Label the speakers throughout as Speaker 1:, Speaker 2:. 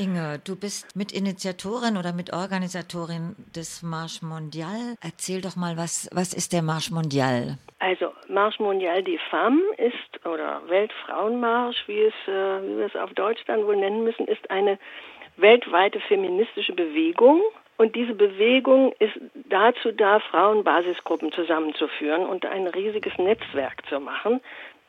Speaker 1: Inge, du bist Mitinitiatorin oder Mitorganisatorin des Marche Mondial. Erzähl doch mal, was, was ist der Marche Mondial?
Speaker 2: Also Marche Mondial des Femmes ist, oder Weltfrauenmarsch, wie, es, äh, wie wir es auf Deutsch dann wohl nennen müssen, ist eine weltweite feministische Bewegung. Und diese Bewegung ist dazu da, Frauenbasisgruppen zusammenzuführen und ein riesiges Netzwerk zu machen,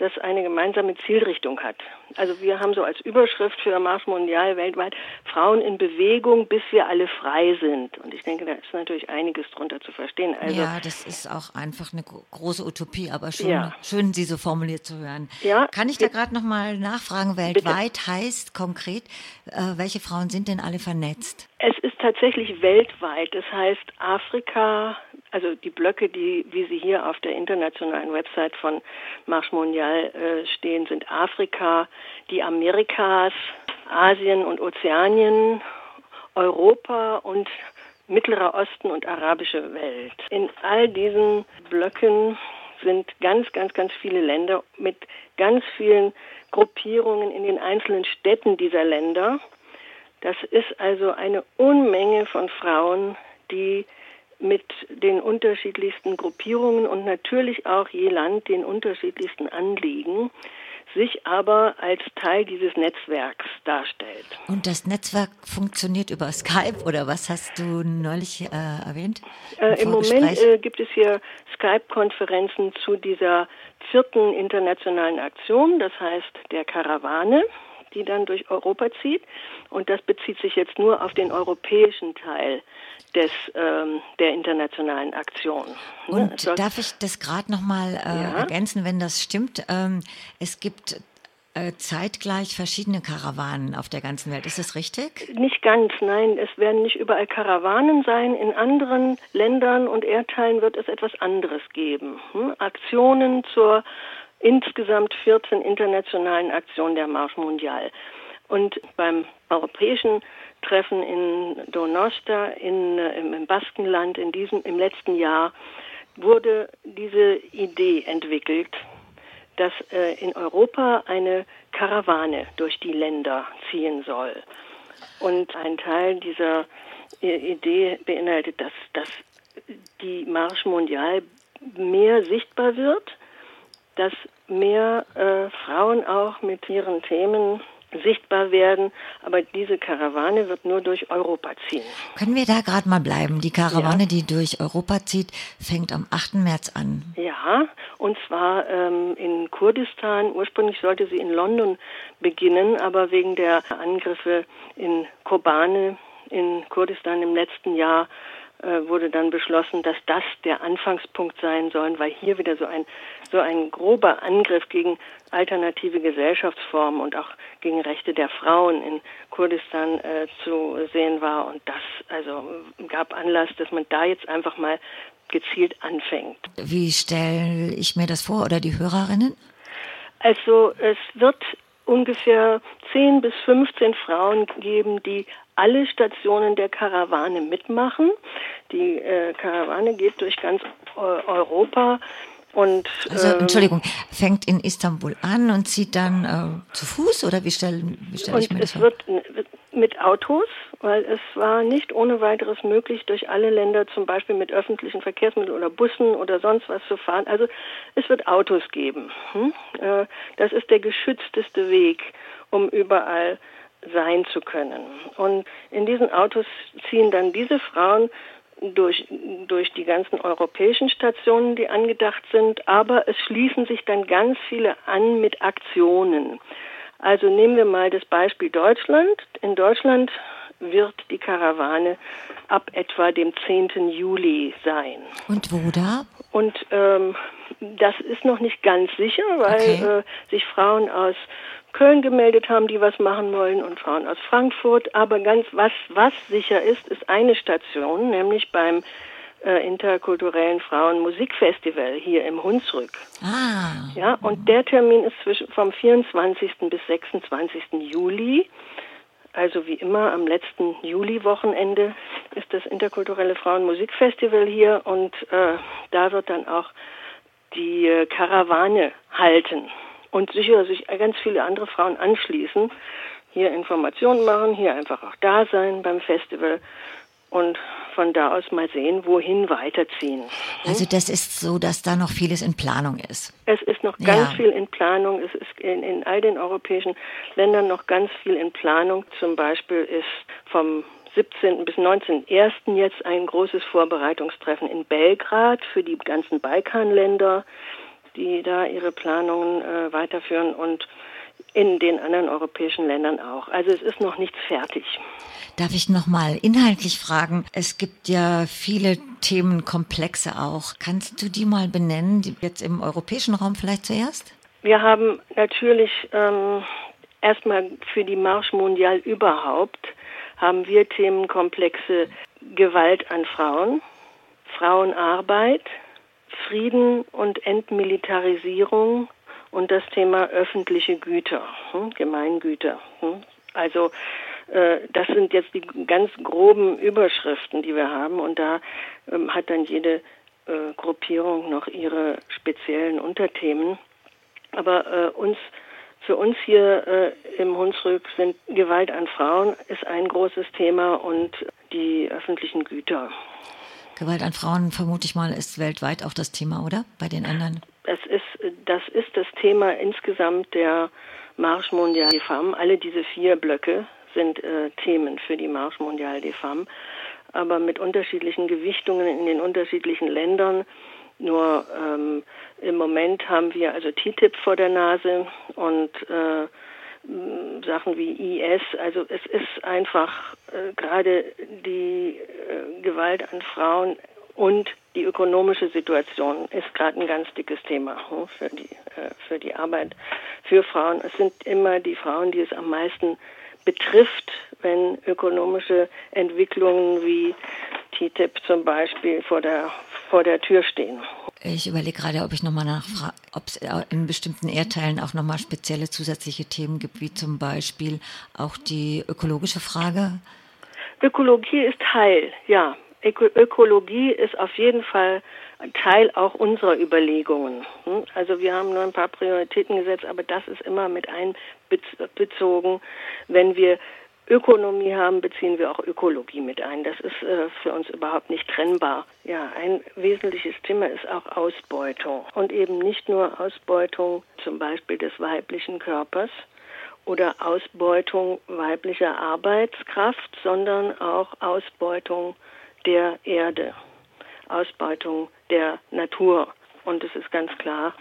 Speaker 2: das eine gemeinsame Zielrichtung hat. Also wir haben so als Überschrift für Mars Mondial weltweit Frauen in Bewegung, bis wir alle frei sind. Und ich denke, da ist natürlich einiges drunter zu verstehen.
Speaker 1: Also, ja, das ist auch einfach eine große Utopie, aber schon ja. schön, sie so formuliert zu hören. Ja, Kann ich da gerade noch mal nachfragen, weltweit bitte. heißt konkret, äh, welche Frauen sind denn alle vernetzt?
Speaker 2: Es tatsächlich weltweit. Das heißt Afrika, also die Blöcke, die, wie sie hier auf der internationalen Website von Marche Mondial äh, stehen, sind Afrika, die Amerikas, Asien und Ozeanien, Europa und Mittlerer Osten und arabische Welt. In all diesen Blöcken sind ganz, ganz, ganz viele Länder mit ganz vielen Gruppierungen in den einzelnen Städten dieser Länder. Das ist also eine Unmenge von Frauen, die mit den unterschiedlichsten Gruppierungen und natürlich auch je Land den unterschiedlichsten Anliegen sich aber als Teil dieses Netzwerks darstellt.
Speaker 1: Und das Netzwerk funktioniert über Skype oder was hast du neulich äh, erwähnt?
Speaker 2: Im, äh, im Moment äh, gibt es hier Skype-Konferenzen zu dieser vierten internationalen Aktion, das heißt der Karawane die dann durch Europa zieht. Und das bezieht sich jetzt nur auf den europäischen Teil des, ähm, der internationalen Aktion.
Speaker 1: Ne? Und ne? darf ich das gerade nochmal äh, ja? ergänzen, wenn das stimmt? Ähm, es gibt äh, zeitgleich verschiedene Karawanen auf der ganzen Welt. Ist das richtig?
Speaker 2: Nicht ganz, nein. Es werden nicht überall Karawanen sein. In anderen Ländern und Erdteilen wird es etwas anderes geben. Hm? Aktionen zur insgesamt 14 internationalen Aktionen der Marche Mondial. Und beim europäischen Treffen in Donosta in, äh, im Baskenland in diesem, im letzten Jahr wurde diese Idee entwickelt, dass äh, in Europa eine Karawane durch die Länder ziehen soll. Und ein Teil dieser äh, Idee beinhaltet, dass, dass die Marche Mondial mehr sichtbar wird, dass mehr äh, Frauen auch mit ihren Themen sichtbar werden. Aber diese Karawane wird nur durch Europa ziehen.
Speaker 1: Können wir da gerade mal bleiben? Die Karawane, ja. die durch Europa zieht, fängt am 8. März an.
Speaker 2: Ja, und zwar ähm, in Kurdistan. Ursprünglich sollte sie in London beginnen, aber wegen der Angriffe in Kobane in Kurdistan im letzten Jahr wurde dann beschlossen, dass das der Anfangspunkt sein soll, weil hier wieder so ein so ein grober Angriff gegen alternative Gesellschaftsformen und auch gegen Rechte der Frauen in Kurdistan äh, zu sehen war und das also gab Anlass, dass man da jetzt einfach mal gezielt anfängt.
Speaker 1: Wie stelle ich mir das vor oder die Hörerinnen?
Speaker 2: Also es wird ungefähr 10 bis 15 Frauen geben, die alle Stationen der Karawane mitmachen. Die äh, Karawane geht durch ganz äh, Europa. Und,
Speaker 1: also, ähm, Entschuldigung, fängt in Istanbul an und zieht dann äh, zu Fuß oder wie stelle wie stell ich mir das
Speaker 2: vor? Es wird mit Autos, weil es war nicht ohne weiteres möglich, durch alle Länder zum Beispiel mit öffentlichen Verkehrsmitteln oder Bussen oder sonst was zu fahren. Also es wird Autos geben. Hm? Äh, das ist der geschützteste Weg, um überall sein zu können. Und in diesen Autos ziehen dann diese Frauen durch, durch die ganzen europäischen Stationen, die angedacht sind, aber es schließen sich dann ganz viele an mit Aktionen. Also nehmen wir mal das Beispiel Deutschland. In Deutschland wird die Karawane ab etwa dem 10. Juli sein.
Speaker 1: Und wo da?
Speaker 2: Und ähm, das ist noch nicht ganz sicher, weil okay. äh, sich Frauen aus Köln gemeldet haben, die was machen wollen und Frauen aus Frankfurt. Aber ganz was, was sicher ist, ist eine Station, nämlich beim äh, interkulturellen Frauenmusikfestival hier im Hunsrück. Ah. Ja, und der Termin ist zwischen, vom 24. bis 26. Juli. Also wie immer am letzten Juli-Wochenende ist das interkulturelle Frauenmusikfestival hier und äh, da wird dann auch die äh, Karawane halten und sicher sich ganz viele andere Frauen anschließen, hier Informationen machen, hier einfach auch da sein beim Festival und von da aus mal sehen, wohin weiterziehen. Hm?
Speaker 1: Also das ist so, dass da noch vieles in Planung ist.
Speaker 2: Es ist noch ganz ja. viel in Planung. Es ist in, in all den europäischen Ländern noch ganz viel in Planung. Zum Beispiel ist vom 17. bis 19.01. jetzt ein großes Vorbereitungstreffen in Belgrad für die ganzen Balkanländer, die da ihre Planungen äh, weiterführen und in den anderen europäischen Ländern auch. Also es ist noch nichts fertig.
Speaker 1: Darf ich noch mal inhaltlich fragen? Es gibt ja viele Themenkomplexe auch. Kannst du die mal benennen, jetzt im europäischen Raum vielleicht zuerst?
Speaker 2: Wir haben natürlich ähm, erstmal für die Marche Mondial überhaupt haben wir Themenkomplexe Gewalt an Frauen, Frauenarbeit, Frieden und Entmilitarisierung und das Thema öffentliche Güter, hm, Gemeingüter. Hm. Also äh, das sind jetzt die ganz groben Überschriften, die wir haben und da ähm, hat dann jede äh, Gruppierung noch ihre speziellen Unterthemen. Aber äh, uns für uns hier äh, im Hunsrück sind Gewalt an Frauen ist ein großes Thema und die öffentlichen Güter.
Speaker 1: Gewalt an Frauen, vermute ich mal, ist weltweit auch das Thema, oder? Bei den anderen?
Speaker 2: Es ist, das ist das Thema insgesamt der Marche Mondiale des Femmes. Alle diese vier Blöcke sind äh, Themen für die Marche Mondiale des Femmes, aber mit unterschiedlichen Gewichtungen in den unterschiedlichen Ländern. Nur ähm, im Moment haben wir also TTIP vor der Nase und äh, Sachen wie IS. Also es ist einfach äh, gerade die äh, Gewalt an Frauen und die ökonomische Situation ist gerade ein ganz dickes Thema hm, für die äh, für die Arbeit für Frauen. Es sind immer die Frauen, die es am meisten betrifft, wenn ökonomische Entwicklungen wie TTIP zum Beispiel vor der vor der Tür stehen.
Speaker 1: Ich überlege gerade, ob ich nochmal nachfrage, ob es in bestimmten Erdteilen auch nochmal spezielle zusätzliche Themen gibt, wie zum Beispiel auch die ökologische Frage.
Speaker 2: Ökologie ist Teil, ja. Öko Ökologie ist auf jeden Fall Teil auch unserer Überlegungen. Hm? Also wir haben nur ein paar Prioritäten gesetzt, aber das ist immer mit einbezogen, wenn wir Ökonomie haben, beziehen wir auch Ökologie mit ein. Das ist äh, für uns überhaupt nicht trennbar. Ja, ein wesentliches Thema ist auch Ausbeutung. Und eben nicht nur Ausbeutung zum Beispiel des weiblichen Körpers oder Ausbeutung weiblicher Arbeitskraft, sondern auch Ausbeutung der Erde, Ausbeutung der Natur. Und es ist ganz klar,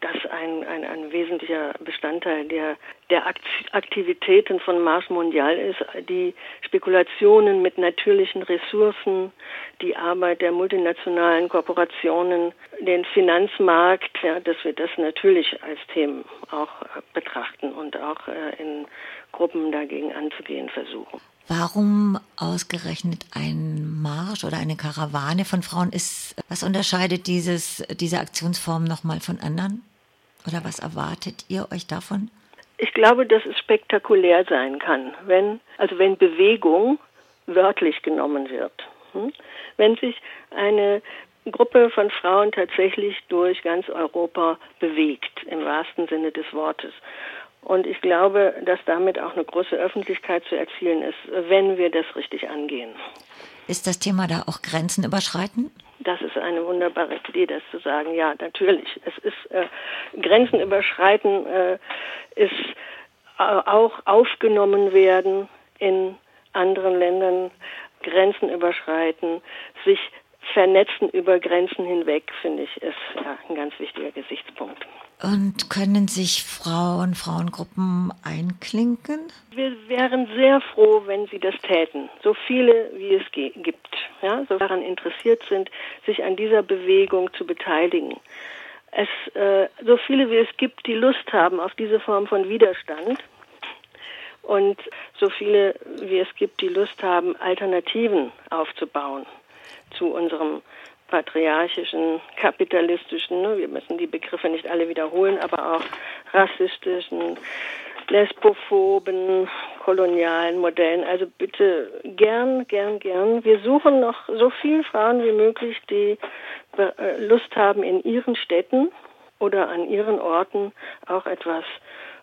Speaker 2: das ein, ein, ein wesentlicher Bestandteil der, der Aktivitäten von Mars Mondial ist, die Spekulationen mit natürlichen Ressourcen, die Arbeit der multinationalen Korporationen, den Finanzmarkt, ja, dass wir das natürlich als Themen auch betrachten und auch äh, in Gruppen dagegen anzugehen versuchen.
Speaker 1: Warum ausgerechnet ein Marsch oder eine Karawane von Frauen ist? Was unterscheidet dieses, diese Aktionsform nochmal von anderen? Oder was erwartet ihr euch davon?
Speaker 2: Ich glaube, dass es spektakulär sein kann, wenn, also wenn Bewegung wörtlich genommen wird. Hm? Wenn sich eine Gruppe von Frauen tatsächlich durch ganz Europa bewegt, im wahrsten Sinne des Wortes. Und ich glaube, dass damit auch eine große Öffentlichkeit zu erzielen ist, wenn wir das richtig angehen.
Speaker 1: Ist das Thema da auch Grenzen überschreiten?
Speaker 2: Das ist eine wunderbare Idee, das zu sagen. Ja, natürlich. Es ist äh, Grenzen überschreiten, äh, ist äh, auch aufgenommen werden in anderen Ländern, Grenzen überschreiten, sich vernetzen über Grenzen hinweg, finde ich, ist ja, ein ganz wichtiger Gesichtspunkt.
Speaker 1: Und können sich Frauen, Frauengruppen einklinken?
Speaker 2: Wir wären sehr froh, wenn sie das täten. So viele, wie es gibt. Ja, so daran interessiert sind, sich an dieser Bewegung zu beteiligen. Es, äh, so viele, wie es gibt, die Lust haben auf diese Form von Widerstand. Und so viele, wie es gibt, die Lust haben, Alternativen aufzubauen zu unserem patriarchischen, kapitalistischen, ne, wir müssen die Begriffe nicht alle wiederholen, aber auch rassistischen, lesbophoben, kolonialen Modellen. Also bitte gern, gern, gern. Wir suchen noch so viele Frauen wie möglich, die äh, Lust haben, in ihren Städten oder an ihren Orten auch etwas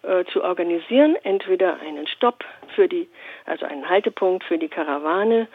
Speaker 2: äh, zu organisieren, entweder einen Stopp für die, also einen Haltepunkt für die Karawane